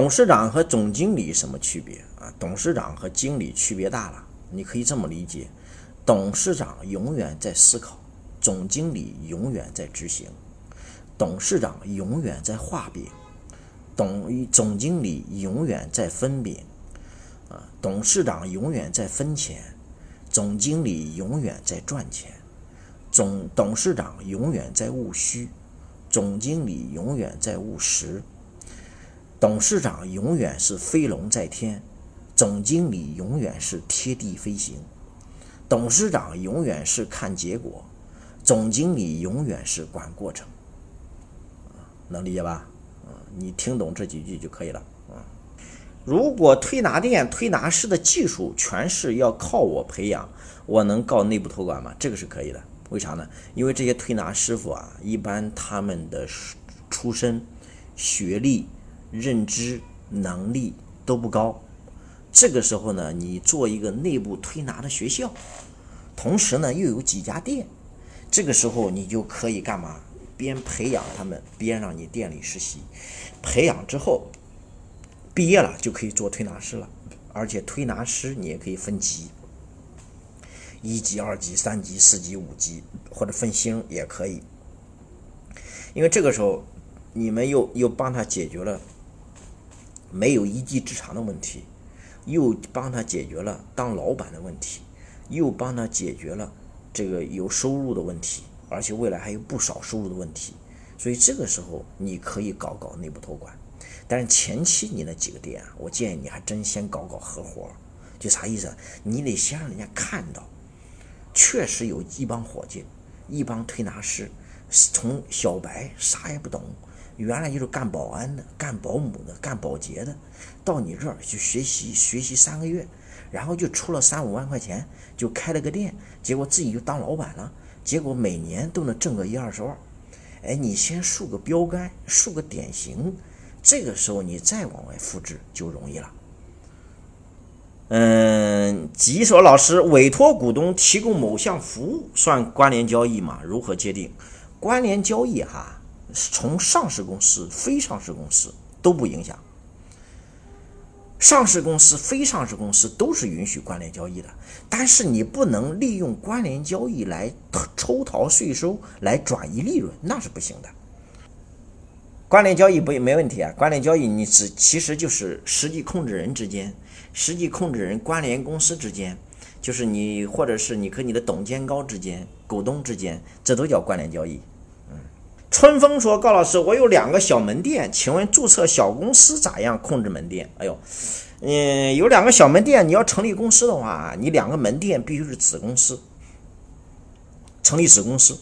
董事长和总经理什么区别啊？董事长和经理区别大了，你可以这么理解：董事长永远在思考，总经理永远在执行；董事长永远在画饼，董总经理永远在分饼。啊，董事长永远在分钱，总经理永远在赚钱；总董事长永远在务虚，总经理永远在务实。董事长永远是飞龙在天，总经理永远是贴地飞行；董事长永远是看结果，总经理永远是管过程。能理解吧？啊，你听懂这几句就可以了。如果推拿店推拿师的技术全是要靠我培养，我能告内部托管吗？这个是可以的。为啥呢？因为这些推拿师傅啊，一般他们的出身、学历、认知能力都不高。这个时候呢，你做一个内部推拿的学校，同时呢又有几家店，这个时候你就可以干嘛？边培养他们，边让你店里实习。培养之后。毕业了就可以做推拿师了，而且推拿师你也可以分级，一级、二级、三级、四级、五级，或者分星也可以。因为这个时候，你们又又帮他解决了没有一技之长的问题，又帮他解决了当老板的问题，又帮他解决了这个有收入的问题，而且未来还有不少收入的问题。所以这个时候，你可以搞搞内部托管。但是前期你那几个店啊，我建议你还真先搞搞合伙，就啥意思？你得先让人家看到，确实有一帮伙计，一帮推拿师，从小白啥也不懂，原来就是干保安的、干保姆的、干保洁的，到你这儿去学习学习三个月，然后就出了三五万块钱，就开了个店，结果自己就当老板了，结果每年都能挣个一二十万。哎，你先树个标杆，树个典型。这个时候你再往外复制就容易了。嗯，吉所老师委托股东提供某项服务算关联交易吗？如何界定？关联交易哈，从上市公司、非上市公司都不影响。上市公司、非上市公司都是允许关联交易的，但是你不能利用关联交易来抽逃税收、来转移利润，那是不行的。关联交易不没问题啊，关联交易你只其实就是实际控制人之间，实际控制人关联公司之间，就是你或者是你和你的董监高之间、股东之间，这都叫关联交易。春风说高老师，我有两个小门店，请问注册小公司咋样控制门店？哎呦，嗯，有两个小门店，你要成立公司的话，你两个门店必须是子公司，成立子公司，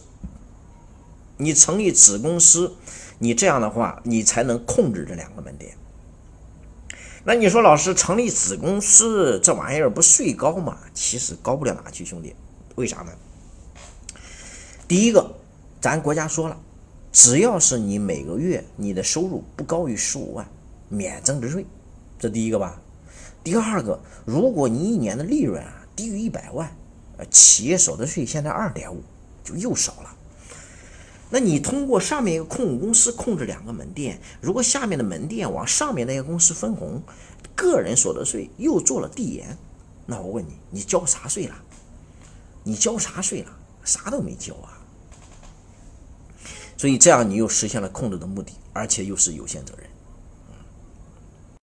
你成立子公司。你这样的话，你才能控制这两个门店。那你说，老师成立子公司这玩意儿不税高吗？其实高不了哪去，兄弟。为啥呢？第一个，咱国家说了，只要是你每个月你的收入不高于十五万，免增值税，这第一个吧。第二个，如果你一年的利润啊低于一百万，呃，企业所得税现在二点五，就又少了。那你通过上面一个控股公司控制两个门店，如果下面的门店往上面那些公司分红，个人所得税又做了递延，那我问你，你交啥税了？你交啥税了？啥都没交啊！所以这样你又实现了控制的目的，而且又是有限责任。